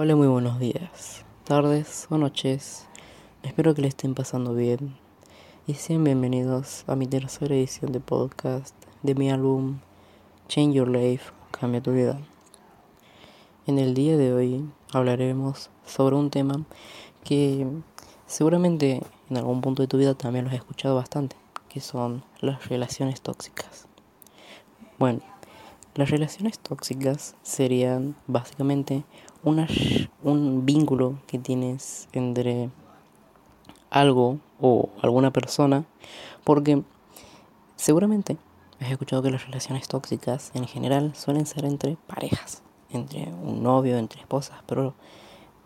Hola, muy buenos días, tardes o noches. Espero que le estén pasando bien y sean bienvenidos a mi tercera edición de podcast de mi álbum Change Your Life, Cambia tu vida. En el día de hoy hablaremos sobre un tema que seguramente en algún punto de tu vida también lo has escuchado bastante, que son las relaciones tóxicas. Bueno, las relaciones tóxicas serían básicamente un vínculo que tienes entre algo o alguna persona, porque seguramente has escuchado que las relaciones tóxicas en general suelen ser entre parejas, entre un novio, entre esposas, pero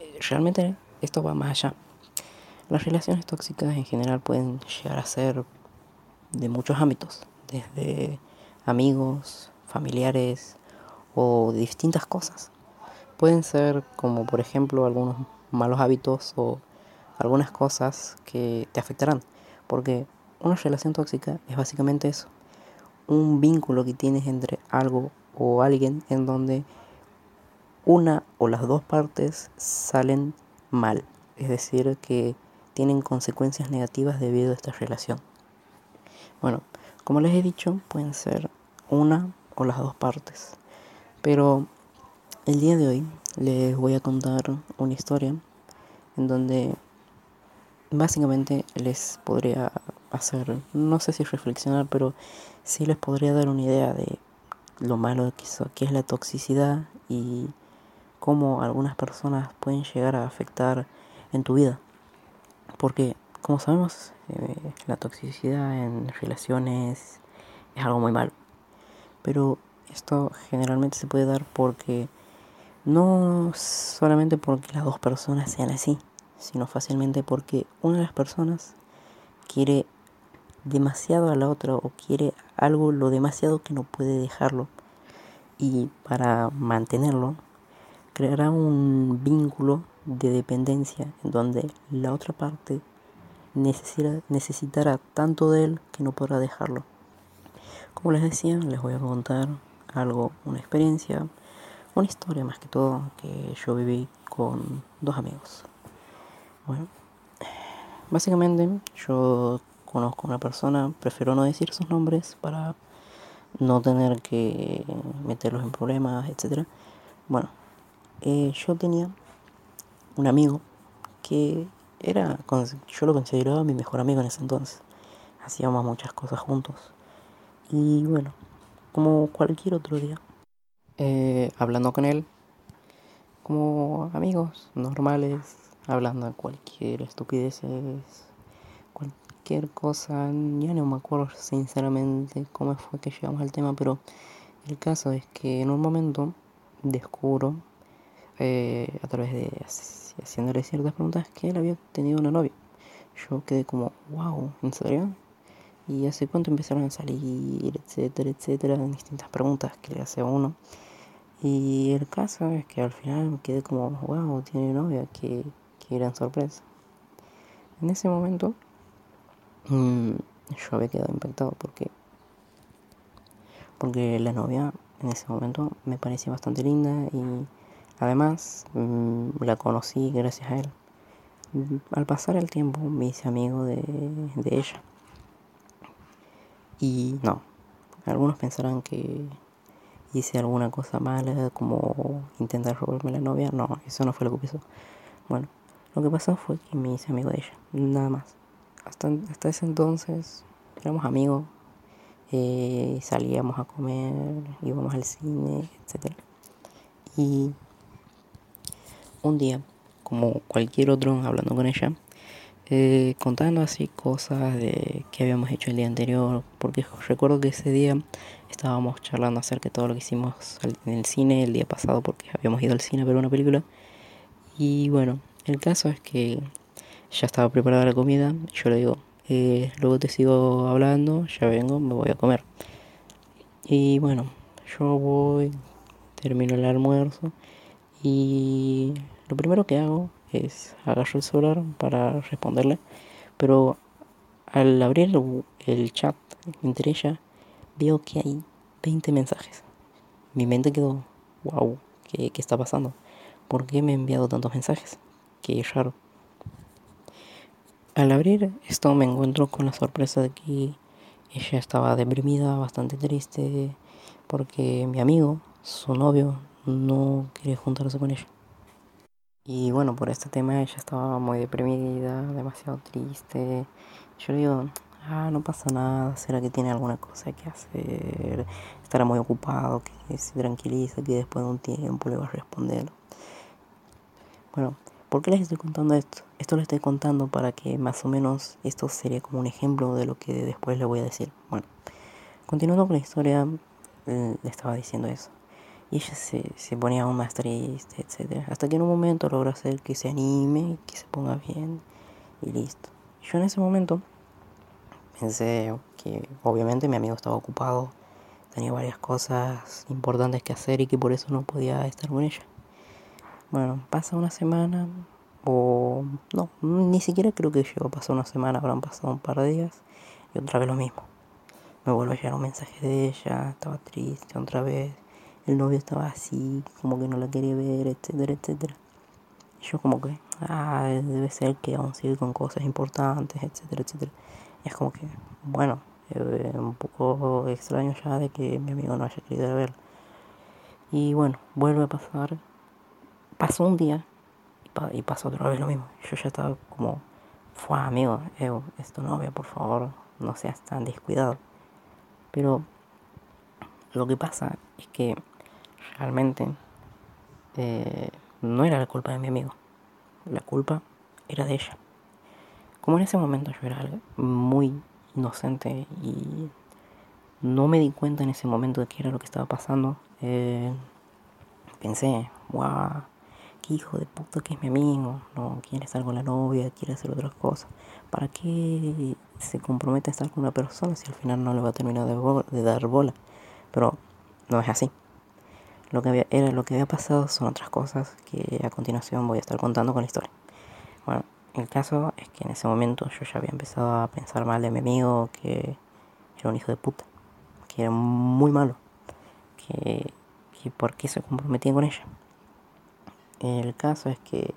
eh, realmente esto va más allá. Las relaciones tóxicas en general pueden llegar a ser de muchos ámbitos, desde amigos, familiares o distintas cosas. Pueden ser como por ejemplo algunos malos hábitos o algunas cosas que te afectarán. Porque una relación tóxica es básicamente eso. Un vínculo que tienes entre algo o alguien en donde una o las dos partes salen mal. Es decir, que tienen consecuencias negativas debido a esta relación. Bueno, como les he dicho, pueden ser una o las dos partes. Pero el día de hoy les voy a contar una historia en donde básicamente les podría hacer, no sé si reflexionar, pero sí les podría dar una idea de lo malo que, es la toxicidad y cómo algunas personas pueden llegar a afectar en tu vida. Porque, como sabemos, eh, la toxicidad en relaciones es algo muy malo. Pero esto generalmente se puede dar porque no solamente porque las dos personas sean así, sino fácilmente porque una de las personas quiere demasiado a la otra o quiere algo lo demasiado que no puede dejarlo y para mantenerlo creará un vínculo de dependencia en donde la otra parte necesitará tanto de él que no podrá dejarlo. Como les decía, les voy a contar algo, una experiencia, una historia más que todo que yo viví con dos amigos. Bueno, básicamente yo conozco a una persona, prefiero no decir sus nombres para no tener que meterlos en problemas, etc. Bueno, eh, yo tenía un amigo que era, yo lo consideraba mi mejor amigo en ese entonces. Hacíamos muchas cosas juntos. Y bueno, como cualquier otro día, eh, hablando con él, como amigos normales, hablando de cualquier estupidez, cualquier cosa, ya no me acuerdo sinceramente cómo fue que llegamos al tema, pero el caso es que en un momento descubro eh, a través de haciéndole ciertas preguntas que él había tenido una novia. Yo quedé como, wow, ¿en serio? Y hace cuánto empezaron a salir, etcétera, etcétera, distintas preguntas que le hace a uno. Y el caso es que al final me quedé como, wow, tiene novia, qué, qué gran sorpresa. En ese momento mm, yo había quedado impactado porque porque la novia en ese momento me parecía bastante linda y Además, mm, la conocí gracias a él. Al pasar el tiempo me hice amigo de, ella. Y no, algunos pensarán que hice alguna cosa mala como intentar robarme la novia. No, eso no fue lo que pasó. Bueno, lo que pasó fue que me hice amigo de ella, nada más. Hasta, hasta ese entonces éramos amigos, eh, salíamos a comer, íbamos al cine, etc. Y un día, como cualquier otro, hablando con ella, eh, contando así cosas de que habíamos hecho el día anterior, porque recuerdo que ese día estábamos charlando acerca de todo lo que hicimos en el cine el día pasado, porque habíamos ido al cine a ver una película. Y bueno, el caso es que ya estaba preparada la comida, yo le digo, eh, luego te sigo hablando, ya vengo, me voy a comer. Y bueno, yo voy, termino el almuerzo y lo primero que hago es agarrar el celular para responderle, pero al abrir el, chat entre ella, veo que hay 20 mensajes. Mi mente quedó, wow, ¿qué, ¿qué, está pasando? ¿por qué me ha enviado tantos mensajes? Qué raro. Al abrir esto me encuentro con la sorpresa de que ella estaba deprimida, bastante triste, porque mi amigo, su novio, no quiere juntarse con ella. Y bueno, por este tema ella estaba muy deprimida, demasiado triste. Yo digo, ah, no pasa nada, será que tiene alguna cosa que hacer, estará muy ocupado, que se tranquiliza, que después de un tiempo le va a responder. Bueno, ¿por qué les estoy contando esto? Esto lo estoy contando para que más o menos esto sería como un ejemplo de lo que después le voy a decir. Bueno, continuando con la historia, le estaba diciendo eso. Y ella se, se ponía aún más triste, etc. Hasta que en un momento logró hacer que se anime, que se ponga bien y listo. Yo en ese momento pensé que obviamente mi amigo estaba ocupado, tenía varias cosas importantes que hacer y que por eso no podía estar con ella. Bueno, pasa una semana o no, ni siquiera creo que llegó a pasar una semana, habrán pasado un par de días y otra vez lo mismo. Me vuelve a llegar un mensaje de ella, estaba triste otra vez el novio estaba así, como que no la quería ver, etcétera, etcétera. Y yo como que, ah, debe ser que aún sigue con cosas importantes, etcétera, etcétera. Y es como que, bueno, eh, un poco extraño ya de que mi amigo no haya querido verla. Y bueno, vuelve a pasar. Pasó un día y, pasó otra vez lo mismo. Yo ya estaba como, fue amigo, es tu novia, por favor, no seas tan descuidado. Pero lo que pasa es que realmente eh, no era la culpa de mi amigo. La culpa era de ella. Como en ese momento yo era muy inocente y no me di cuenta en ese momento de qué era lo que estaba pasando, eh, pensé, wow, qué hijo de puta que es mi amigo, no quiere estar con la novia, quiere hacer otras cosas. ¿Para qué se compromete a estar con una persona si al final no le va a terminar de, de dar bola? Pero no es así. Lo que había, era lo que había pasado son otras cosas que a continuación voy a estar contando con la historia. Bueno, el caso es que en ese momento yo ya había empezado a pensar mal de mi amigo, que era un hijo de puta, que era muy malo, que, que por qué se comprometía con ella. El caso es que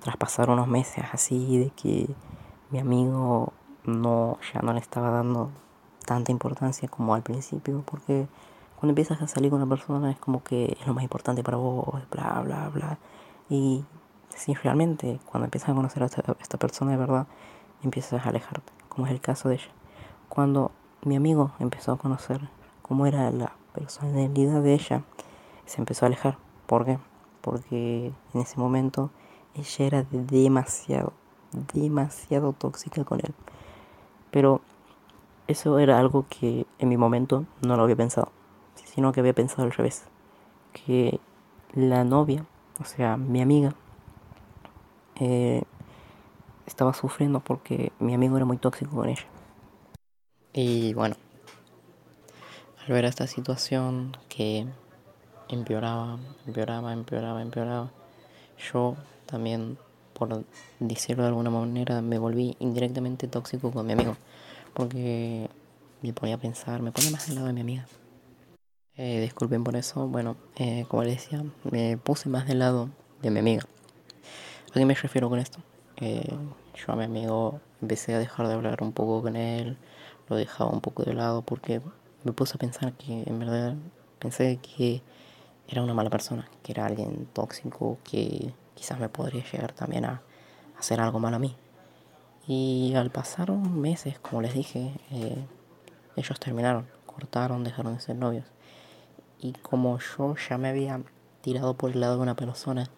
tras pasar unos meses así de que mi amigo no ya no le estaba dando tanta importancia como al principio porque cuando empiezas a salir con una persona es como que es lo más importante para vos, bla, bla, bla. Y si realmente cuando empiezas a conocer a esta, persona de verdad, empiezas a alejarte, como es el caso de ella. Cuando mi amigo empezó a conocer cómo era la personalidad de ella, se empezó a alejar. ¿Por qué? Porque en ese momento ella era demasiado, demasiado tóxica con él. Pero eso era algo que en mi momento no lo había pensado sino que había pensado al revés. Que la novia, o sea, mi amiga, eh, estaba sufriendo porque mi amigo era muy tóxico con ella. Y bueno, al ver esta situación que empeoraba, empeoraba, empeoraba, empeoraba, yo también, por decirlo de alguna manera, me volví indirectamente tóxico con mi amigo. Porque me ponía a pensar, me ponía más al lado de mi amiga. Eh, disculpen por eso. Bueno, eh, como les decía, me puse más del lado de mi amiga. ¿A qué me refiero con esto? Eh, yo a mi amigo empecé a dejar de hablar un poco con él, lo dejaba un poco de lado porque me puse a pensar que en verdad pensé que era una mala persona, que era alguien tóxico, que quizás me podría llegar también a hacer algo malo a mí. Y al pasar meses, como les dije, ellos terminaron, cortaron, dejaron de ser novios. Y como yo ya me había tirado por el lado de una persona,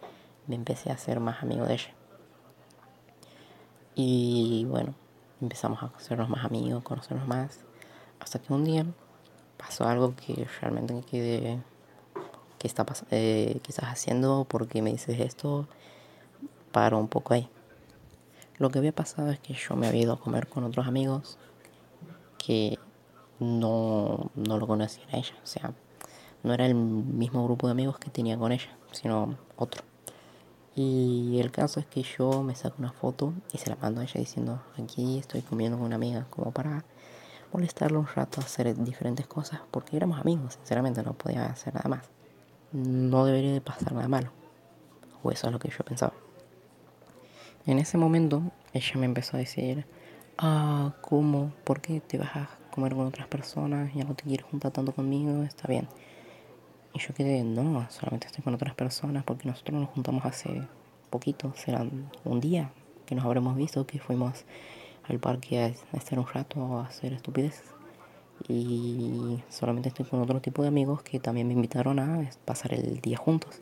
me empecé a hacer más amigo de ella. Y bueno, empezamos a hacernos más amigos, conocernos más. Hasta que un día pasó algo que realmente me quedé. ¿Qué, está eh, ¿Qué estás haciendo? ¿Por qué me dices esto? Paro un poco ahí. Lo que había pasado es que yo me había ido a comer con otros amigos que no, no lo conocían a ella. O sea, no era el mismo grupo de amigos que tenía con ella, sino otro. Y el caso es que yo me saco una foto y se la mando a ella diciendo, aquí estoy comiendo con una amiga, como para molestarle un rato, hacer diferentes cosas, porque éramos amigos, sinceramente no podía hacer nada más. No debería de pasar nada malo. o eso es lo que yo pensaba. En ese momento ella me empezó a decir, ah, ¿cómo? ¿Por qué te vas a comer con otras personas? Ya no te quieres juntar tanto conmigo, está bien. Y yo quedé, no, solamente estoy con otras personas porque nosotros nos juntamos hace poquito, será un día que nos habremos visto, que fuimos al parque a estar un rato a hacer estupideces. Y solamente estoy con otro tipo de amigos que también me invitaron a pasar el día juntos.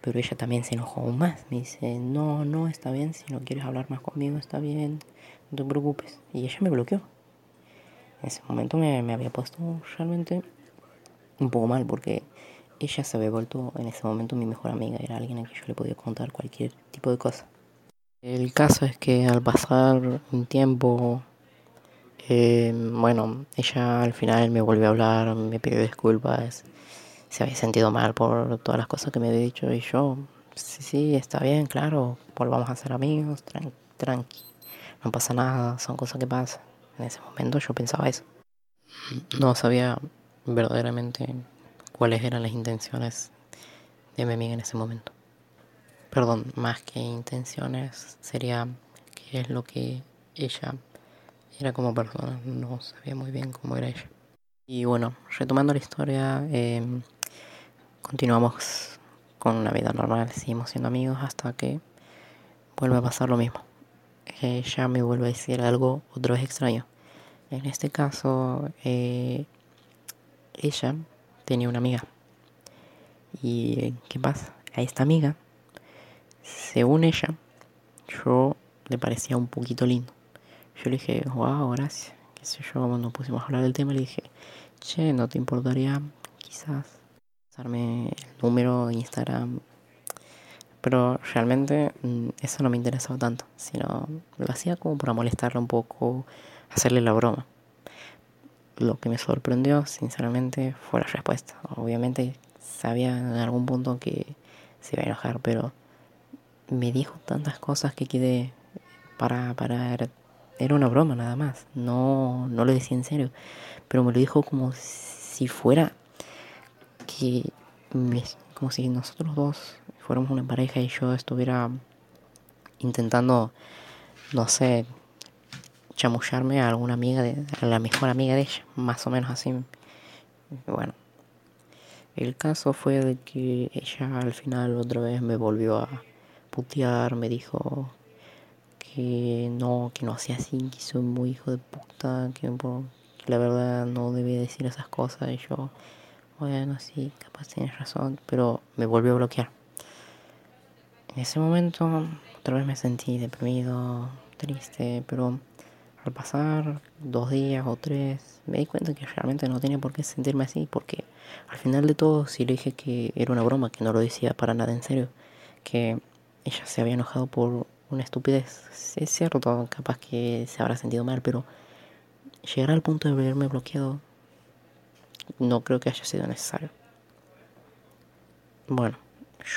Pero ella también se enojó aún más. Me dice, no, no, está bien, si no quieres hablar más conmigo, está bien, no te preocupes. Y ella me bloqueó. En ese momento me, me había puesto realmente un poco mal porque ella se había vuelto en ese momento mi mejor amiga. Era alguien a quien yo le podía contar cualquier tipo de cosa. El caso es que al pasar un tiempo, eh, bueno, ella al final me volvió a hablar, me pidió disculpas se había sentido mal por todas las cosas que me había dicho y yo, sí, sí, está bien, claro, volvamos a ser amigos, tranqui, tranqui, no pasa nada, son cosas que pasan. En ese momento yo pensaba eso. No sabía verdaderamente cuáles eran las intenciones de mi amiga en ese momento. Perdón, más que intenciones sería qué es lo que ella era como persona. No sabía muy bien cómo era ella. Y bueno, retomando la historia, eh, continuamos con una vida normal, seguimos siendo amigos hasta que vuelve a pasar lo mismo. Ella me vuelve a decir algo otra vez extraño. En este caso, eh, ella tenía una amiga. ¿Y qué pasa? A esta amiga, según ella, yo le parecía un poquito lindo. Yo le dije, wow, gracias. Qué sé yo, cuando pusimos a hablar del tema, le dije, che, ¿no te importaría quizás el número de Instagram. Pero realmente mm, eso no me interesaba tanto, sino lo hacía como para molestarle un poco, hacerle la broma. Lo que me sorprendió, sinceramente, fue la respuesta. Obviamente sabía en algún punto que se iba a enojar, pero me dijo tantas cosas que quedé para, para era una broma nada más. No, no lo decía en serio, pero me lo dijo como si fuera que como si nosotros dos fuéramos una pareja y yo estuviera intentando, no sé, chamullarme a alguna amiga, de, a la mejor amiga de ella, más o menos así. Bueno, el caso fue de que ella al final otra vez me volvió a putear, me dijo que no, que no hacía así, que soy muy hijo de puta, que, que la verdad no debía decir esas cosas y yo bueno, sí, capaz tienes razón, pero me volvió a bloquear. En ese momento otra vez me sentí deprimido, triste, pero al pasar dos días o tres me di cuenta que realmente no tenía por qué sentirme así, porque al final de todo sí le dije que era una broma, que no lo decía para nada en serio, que ella se había enojado por una estupidez. Es cierto, capaz que se habrá sentido mal, pero llegar al punto de verme bloqueado no creo que haya sido necesario. Bueno,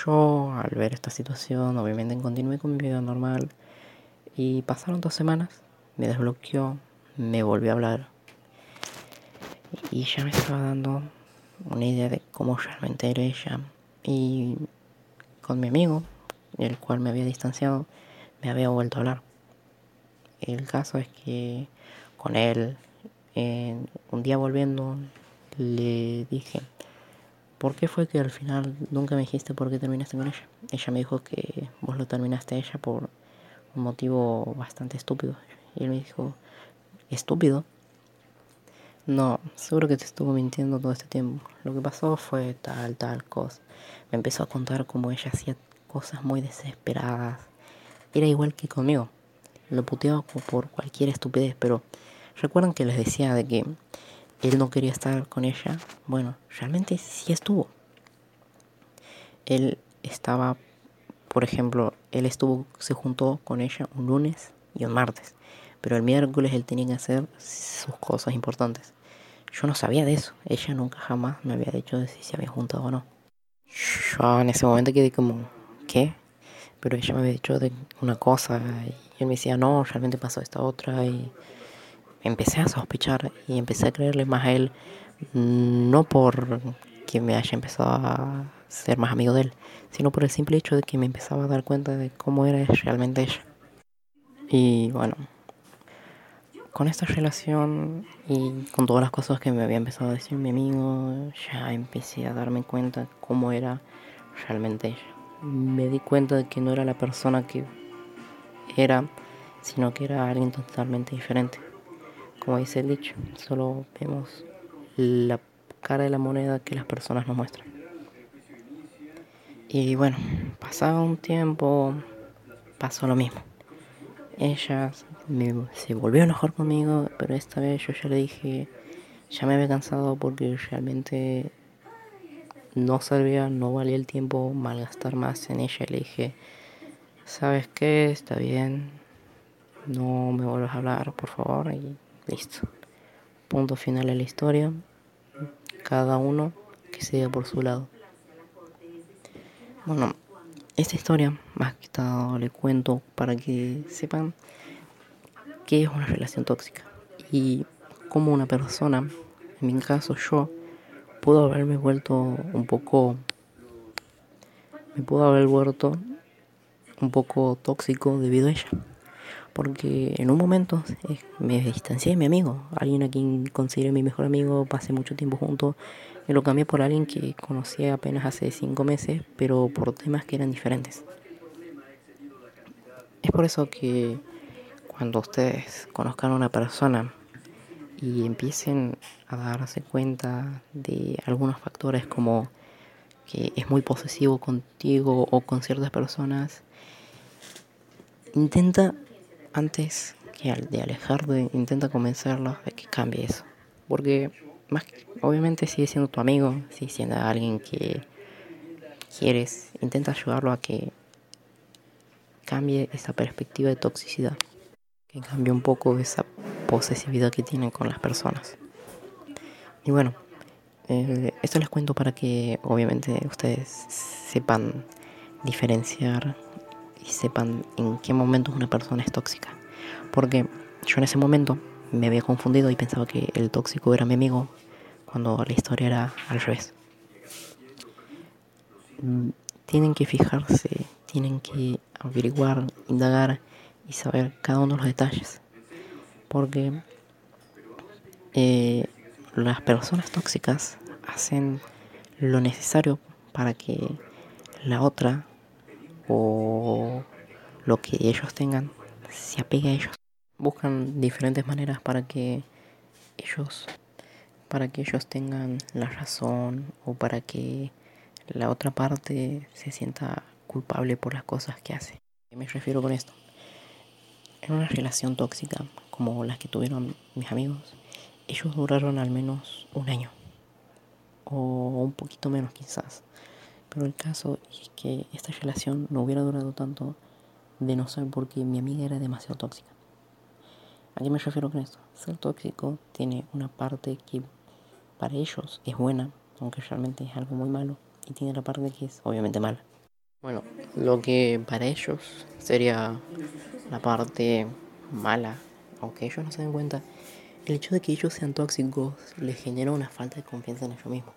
yo al ver esta situación, obviamente continué con mi vida normal y pasaron dos semanas, me desbloqueó, me volvió a hablar y ya me estaba dando una idea de cómo realmente era ella y con mi amigo, el cual me había distanciado, me había vuelto a hablar. El caso es que con él, un día volviendo, le dije, ¿por qué fue que al final nunca me dijiste por qué terminaste con ella? Ella me dijo que vos lo terminaste a ella por un motivo bastante estúpido. Y él me dijo, ¿estúpido? No, seguro que te estuvo mintiendo todo este tiempo. Lo que pasó fue tal, tal cosa. Me empezó a contar cómo ella hacía cosas muy desesperadas. Era igual que conmigo. Lo puteaba por cualquier estupidez, pero recuerdan que les decía de que él no quería estar con ella, bueno, realmente sí estuvo. Él estaba, por ejemplo, él estuvo, se juntó con ella un lunes y un martes, pero el miércoles él tenía que hacer sus cosas importantes. Yo no sabía de eso, ella nunca jamás me había dicho de si se había juntado o no. Yo en ese momento quedé como, ¿qué? Pero ella me había dicho de una cosa y él me decía, no, realmente pasó esta otra y empecé a sospechar y empecé a creerle más a él, no por que me haya empezado a, ser más amigo de él, sino por el simple hecho de que me empezaba a dar cuenta de cómo era realmente ella. Y bueno, con esta relación y con todas las cosas que me había empezado a decir mi amigo, ya empecé a darme cuenta cómo era realmente ella. Me di cuenta de que no era la persona que era, sino que era alguien totalmente diferente. Como dice el dicho, solo vemos la cara de la moneda que las personas nos muestran. Y bueno, pasaba un tiempo, pasó lo mismo. Ella se volvió a enojar conmigo, pero esta vez yo ya le dije, ya me había cansado porque realmente no servía, no valía el tiempo malgastar más en ella. Le dije, ¿sabes qué? Está bien, no me vuelvas a hablar, por favor, y listo. Punto final de la historia. Cada uno que siga por su lado. Bueno, esta historia, más que todo, le cuento para que sepan qué es una relación tóxica y cómo una persona, en mi caso yo, pudo haberme vuelto un poco, me pudo haber vuelto un poco tóxico debido a ella. Porque en un momento eh, me distancié de mi amigo, alguien a quien consideré mi mejor amigo, pasé mucho tiempo juntos, y lo cambié por alguien que conocí apenas hace cinco meses, pero por temas que eran diferentes. Es por eso que cuando ustedes conozcan a una persona y empiecen a darse cuenta de algunos factores como que es muy posesivo contigo o con ciertas personas, intenta antes que de alejarte, intenta convencerlos de que cambie eso. Porque más obviamente sigue siendo tu amigo, sigue siendo alguien que quieres, intenta ayudarlo a que cambie esa perspectiva de toxicidad que cambie un poco esa posesividad que tienen con las personas. Y bueno, eh, esto les cuento para que obviamente ustedes sepan diferenciar y sepan en qué momento una persona es tóxica. Porque yo en ese momento me había confundido y pensaba que el tóxico era mi amigo cuando la historia era al revés. Mm, tienen que fijarse, tienen que averiguar, indagar y saber cada uno de los detalles. Porque eh, las personas tóxicas hacen lo necesario para que la otra o lo que ellos tengan se apegue a ellos. Buscan diferentes maneras para que ellos para que ellos tengan la razón o para que la otra parte se sienta culpable por las cosas que hace. ¿A qué me refiero con esto? En una relación tóxica como las que tuvieron mis amigos, ellos duraron al menos un año. O un poquito menos quizás. Pero el caso es que esta relación no hubiera durado tanto de no ser porque mi amiga era demasiado tóxica. ¿A qué me refiero con esto? Ser tóxico tiene una parte que para ellos es buena, aunque realmente es algo muy malo, y tiene la parte que es obviamente mala. Bueno, lo que para ellos sería la parte mala, aunque ellos no se den cuenta, el hecho de que ellos sean tóxicos les genera una falta de confianza en ellos mismos.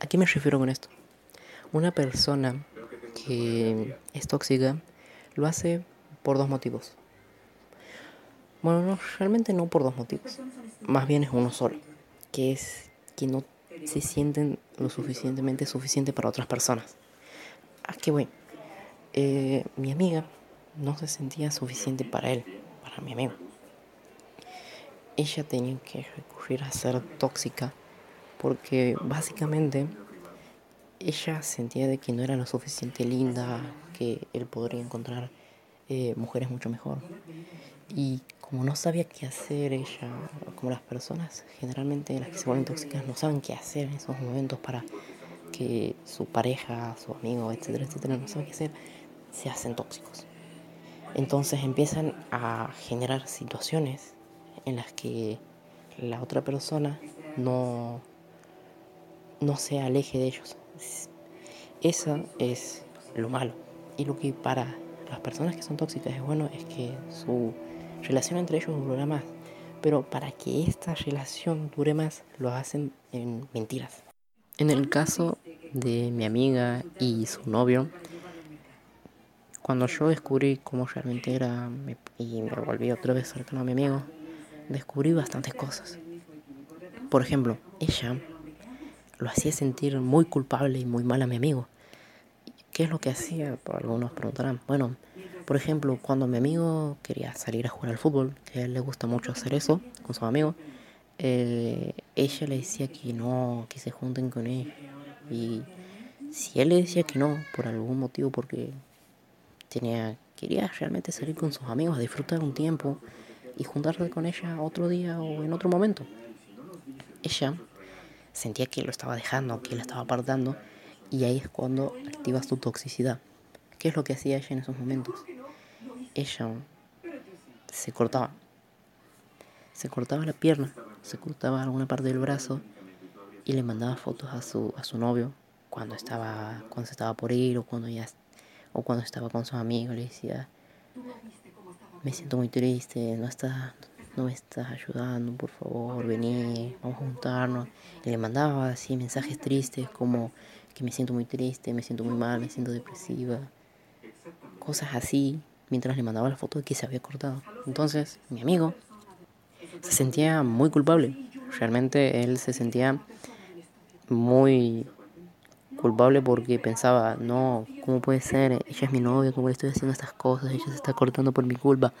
¿A qué me refiero con esto? Una persona que es tóxica lo hace por dos motivos. Bueno, no, realmente no por dos motivos. Más bien es uno solo, que es que no se sienten lo suficientemente suficiente para otras personas. ¿A qué voy? Eh, mi amiga no se sentía suficiente para él, para mi amigo. Ella tenía que recurrir a ser tóxica porque básicamente ella sentía de que no era lo suficiente linda, que él podría encontrar eh, mujeres mucho mejor. Y como no sabía qué hacer ella, como las personas generalmente las que se vuelven tóxicas no saben qué hacer en esos momentos para que su pareja, su amigo, etcétera, etcétera, no saben qué hacer, se hacen tóxicos. Entonces empiezan a generar situaciones en las que la otra persona no, no se aleje de ellos. Eso es lo malo. Y lo que para las personas que son tóxicas es bueno es que su relación entre ellos dura más. Pero para que esta relación dure más, lo hacen en mentiras. En el caso de mi amiga y su novio, cuando yo descubrí cómo realmente era y me volví otra vez cercano a mi amigo, descubrí bastantes cosas. Por ejemplo, ella lo hacía sentir muy culpable y muy mal a mi amigo. ¿Qué es lo que hacía? Algunos preguntarán. Bueno, por ejemplo, cuando mi amigo quería salir a jugar al fútbol, que a él le gusta mucho hacer eso con sus amigos, eh, ella le decía que no, que se junten con él. Y si él le decía que no, por algún motivo, porque tenía, quería realmente salir con sus amigos, disfrutar un tiempo y juntarse con ella otro día o en otro momento. Ella sentía que lo estaba dejando, que lo estaba apartando, y ahí es cuando activa su toxicidad. ¿Qué es lo que hacía ella en esos momentos? Ella se cortaba. Se cortaba la pierna, se cortaba alguna parte del brazo y le mandaba fotos a su, a su novio cuando estaba cuando se estaba por ir o cuando ya o cuando estaba con sus amigos le decía me siento muy triste no está no me estás ayudando, por favor, vení, vamos a juntarnos. Y le mandaba así mensajes tristes como que me siento muy triste, me siento muy mal, me siento depresiva. Cosas así, mientras le mandaba la foto que se había cortado. Entonces, mi amigo se sentía muy culpable. Realmente él se sentía muy culpable porque pensaba, no, ¿cómo puede ser? Ella es mi novia, ¿cómo le estoy haciendo estas cosas? Ella se está cortando por mi culpa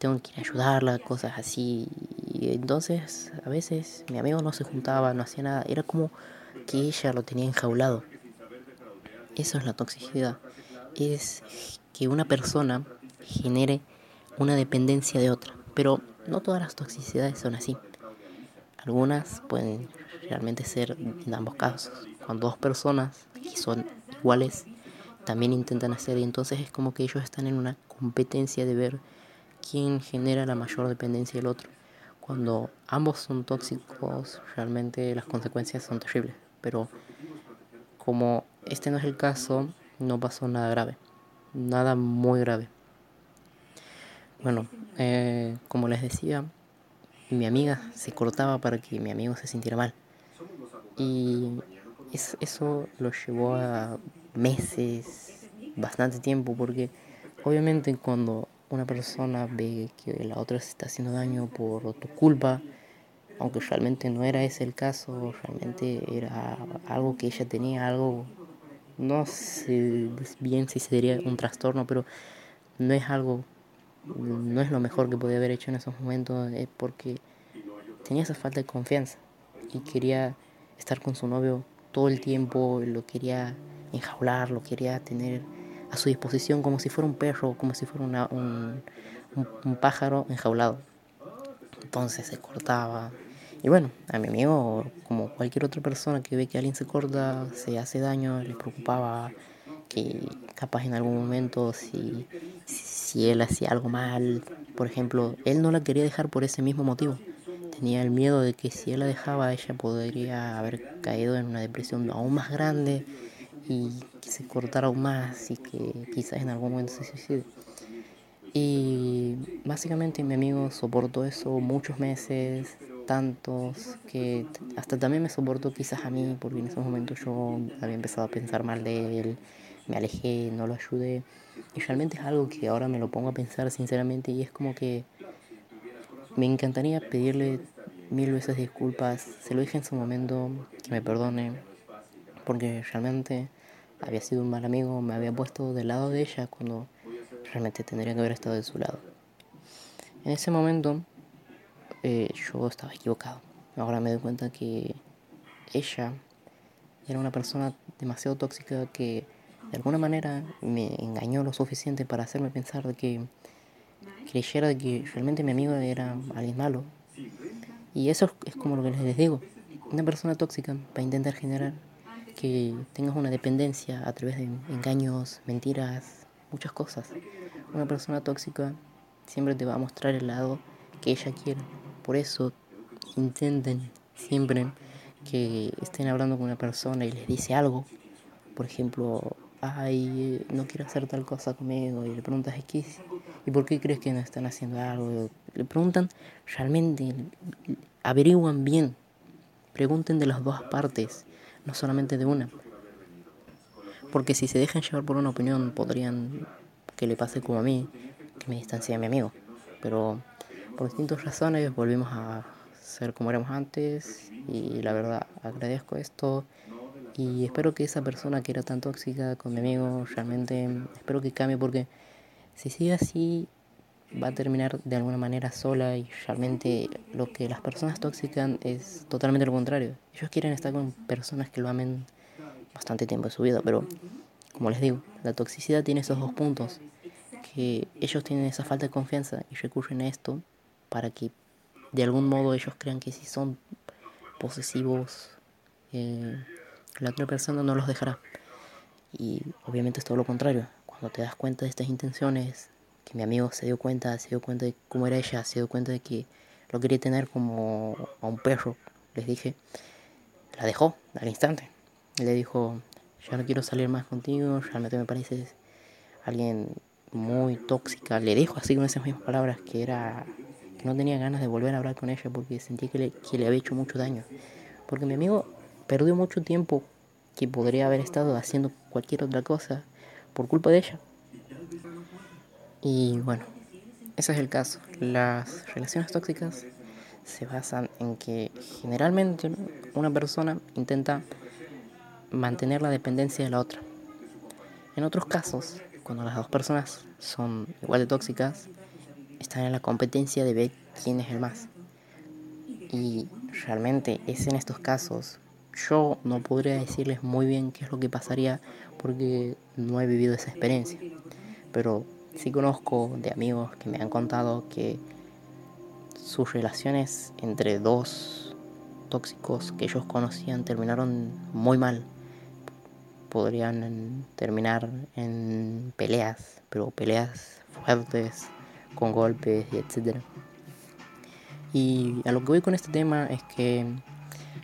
tengo que ayudarla, cosas así. Y entonces a veces mi amigo no se juntaba, no hacía nada, era como que ella lo tenía enjaulado. Eso es la toxicidad, es que una persona genere una dependencia de otra, pero no todas las toxicidades son así. Algunas pueden realmente ser en ambos casos. Cuando dos personas que son iguales también intentan hacer y entonces es como que ellos están en una competencia de ver quién genera la mayor dependencia del otro. Cuando ambos son tóxicos, realmente las consecuencias son terribles. Pero como este no es el caso, no pasó nada grave. Nada muy grave. Bueno, eh, como les decía, mi amiga se cortaba para que mi amigo se sintiera mal. Y eso lo llevó a meses, bastante tiempo, porque obviamente cuando una persona ve que la otra se está haciendo daño por tu culpa, aunque realmente no era ese el caso, realmente era algo que ella tenía, algo, no sé bien si sería un trastorno, pero no es algo, no es lo mejor que podía haber hecho en esos momentos, es porque tenía esa falta de confianza y quería estar con su novio todo el tiempo, lo quería enjaular, lo quería tener a su disposición como si fuera un perro, como si fuera un, un, pájaro enjaulado. Entonces se cortaba. Y bueno, a mi amigo, como cualquier otra persona que ve que alguien se corta, se hace daño, le preocupaba que capaz en algún momento si, si él hacía algo mal, por ejemplo, él no la quería dejar por ese mismo motivo. Tenía el miedo de que si él la dejaba, ella podría haber caído en una depresión aún más grande y que se cortara aún más y que quizás en algún momento se suicide. Y básicamente mi amigo soportó eso muchos meses, tantos, que hasta también me soportó quizás a mí, porque en esos momentos yo había empezado a pensar mal de él, me alejé, no lo ayudé. Y realmente es algo que ahora me lo pongo a pensar sinceramente y es como que me encantaría pedirle mil veces disculpas. Se lo dije en su momento, que me perdone, porque realmente había sido un mal amigo, me había puesto del lado de ella cuando realmente tendría que haber estado de su lado. En ese momento eh, yo estaba equivocado. Ahora me doy cuenta que ella era una persona demasiado tóxica que de alguna manera me engañó lo suficiente para hacerme pensar de que creyera que realmente mi amigo era alguien malo. Y eso es como lo que les digo. Una persona tóxica va a intentar generar que tengas una dependencia a través de engaños, mentiras, muchas cosas. Una persona tóxica siempre te va a mostrar el lado que ella quiere. Por eso intenten siempre que estén hablando con una persona y les dice algo. Por ejemplo, ay, no quiero hacer tal cosa conmigo. Y le preguntas, ¿qué? ¿Y por qué crees que no están haciendo algo? Le preguntan, realmente averiguan bien. Pregunten de las dos partes no solamente de una. Porque si se dejan llevar por una opinión, podrían que le pase como a mí, que me distancie de mi amigo. Pero por distintas razones volvimos a ser como éramos antes y la verdad agradezco esto y espero que esa persona que era tan tóxica con mi amigo realmente espero que cambie porque si sigue así va a terminar de alguna manera sola y realmente lo que las personas tóxicas es totalmente lo contrario. Ellos quieren estar con personas que lo amen bastante tiempo de su vida, pero como les digo, la toxicidad tiene esos dos puntos, que ellos tienen esa falta de confianza y recurren a esto para que de algún modo ellos crean que si son posesivos, eh, la otra persona no los dejará. Y obviamente es todo lo contrario. Cuando te das cuenta de estas intenciones, que mi amigo se dio cuenta, se dio cuenta de cómo era ella, se dio cuenta de que lo quería tener como a un perro, les dije, la dejó al instante. Le dijo, ya no quiero salir más contigo, realmente me pareces alguien muy tóxica. Le dijo así con esas mismas palabras que era que no tenía ganas de volver a hablar con ella porque sentía que le, que le había hecho mucho daño. Porque mi amigo perdió mucho tiempo que podría haber estado haciendo cualquier otra cosa por culpa de ella. Y bueno, ese es el caso. Las relaciones tóxicas se basan en que generalmente una persona intenta mantener la dependencia de la otra. En otros casos, cuando las dos personas son igual de tóxicas, están en la competencia de ver quién es el más. Y realmente es en estos casos. Yo no podría decirles muy bien qué es lo que pasaría porque no he vivido esa experiencia. Pero sí conozco de amigos que me han contado que sus relaciones entre dos tóxicos que ellos conocían terminaron muy mal podrían terminar en peleas, pero peleas fuertes, con golpes y etcétera. Y a lo que voy con este tema es que,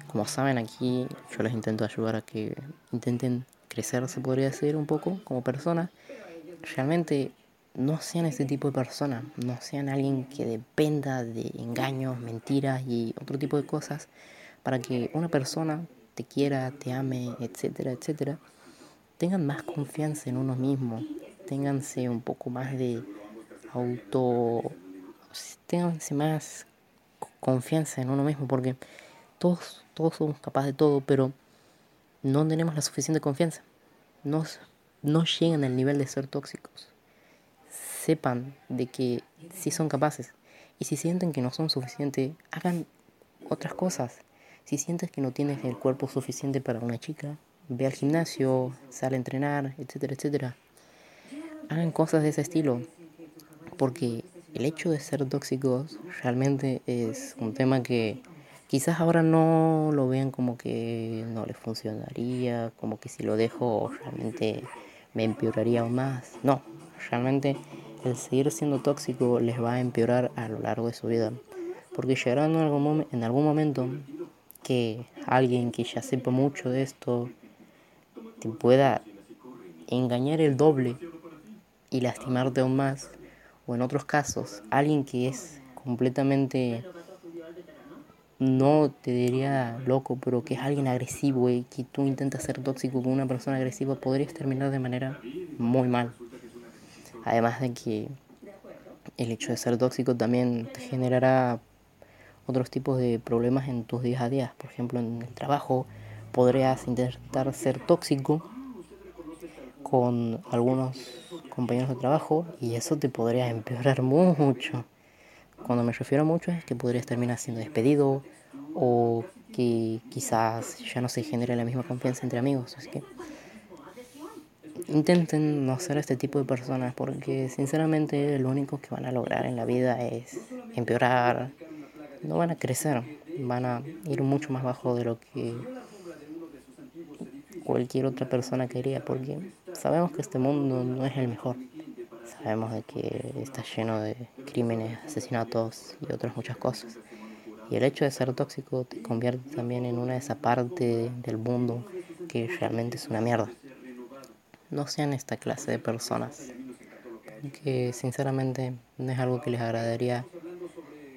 como saben aquí, yo les intento ayudar a que intenten crecer, se podría decir, un poco como personas. Realmente no sean este tipo de personas, no sean alguien que dependa de engaños, mentiras y otro tipo de cosas para que una persona te quiera, te ame, etcétera, etcétera tengan más confianza en uno mismo, ténganse un poco más de auto, ténganse más confianza en uno mismo, porque todos, todos somos capaces de todo, pero no tenemos la suficiente confianza. No, no llegan al nivel de ser tóxicos. Sepan de que sí son capaces. Y si sienten que no son suficientes, hagan otras cosas. Si sientes que no tienes el cuerpo suficiente para una chica, ve al gimnasio, sale a entrenar, etcétera, etcétera. Hagan cosas de ese estilo, porque el hecho de ser tóxicos realmente es un tema que quizás ahora no lo vean como que no les funcionaría, como que si lo dejo realmente me empeoraría aún más. No, realmente el seguir siendo tóxico les va a empeorar a lo largo de su vida, porque llegará en algún, en algún momento que alguien que ya sepa mucho de esto te pueda engañar el doble y lastimarte aún más. O en otros casos, alguien que es completamente, no te diría loco, pero que es alguien agresivo y que tú intentas ser tóxico con una persona agresiva, podrías terminar de manera muy mal. Además de que el hecho de ser tóxico también te generará otros tipos de problemas en tus días a días. Por ejemplo, en el trabajo podrías intentar ser tóxico con algunos compañeros de trabajo y eso te podría empeorar mucho. Cuando me refiero a mucho es que podrías terminar siendo despedido o que quizás ya no se genere la misma confianza entre amigos. Así que intenten no ser este tipo de personas porque sinceramente lo único que van a lograr en la vida es empeorar. No van a crecer, van a ir mucho más bajo de lo que cualquier otra persona quería, porque sabemos que este mundo no es el mejor. Sabemos de que está lleno de crímenes, asesinatos y otras muchas cosas. Y el hecho de ser tóxico te convierte también en una de esa parte del mundo que realmente es una mierda. No sean esta clase de personas, porque sinceramente no es algo que les agradaría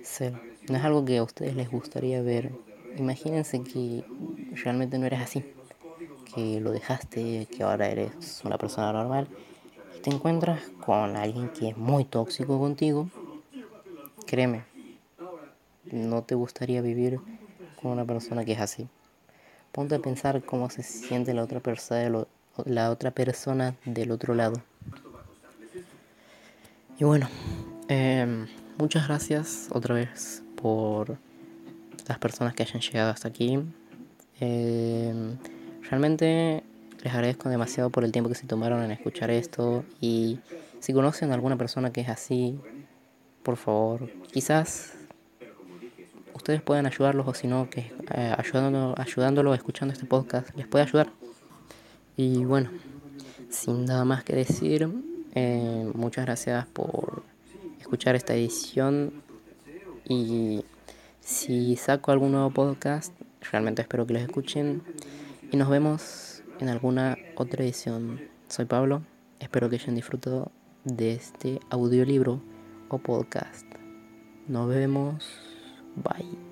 ser, no es algo que a ustedes les gustaría ver. Imagínense que realmente no eres así que lo dejaste, que ahora eres una persona normal, te encuentras con alguien que es muy tóxico contigo, créeme, no te gustaría vivir con una persona que es así. Ponte a pensar cómo se siente la otra persona, del otro lado. Y bueno, em, muchas gracias otra vez por las personas que hayan llegado hasta aquí. Em, realmente les agradezco demasiado por el tiempo que se tomaron en escuchar esto y si conocen a alguna persona que es así, por favor, quizás ustedes puedan ayudarlos o si no, que eh, ayudándolo, ayudándolo, escuchando este podcast, les puede ayudar. Y bueno, sin nada más que decir, eh, muchas gracias por escuchar esta edición y si saco algún nuevo podcast, realmente espero que los escuchen y nos vemos en alguna otra edición. Soy Pablo, espero que hayan disfrutado de este audiolibro o podcast. Nos vemos, bye.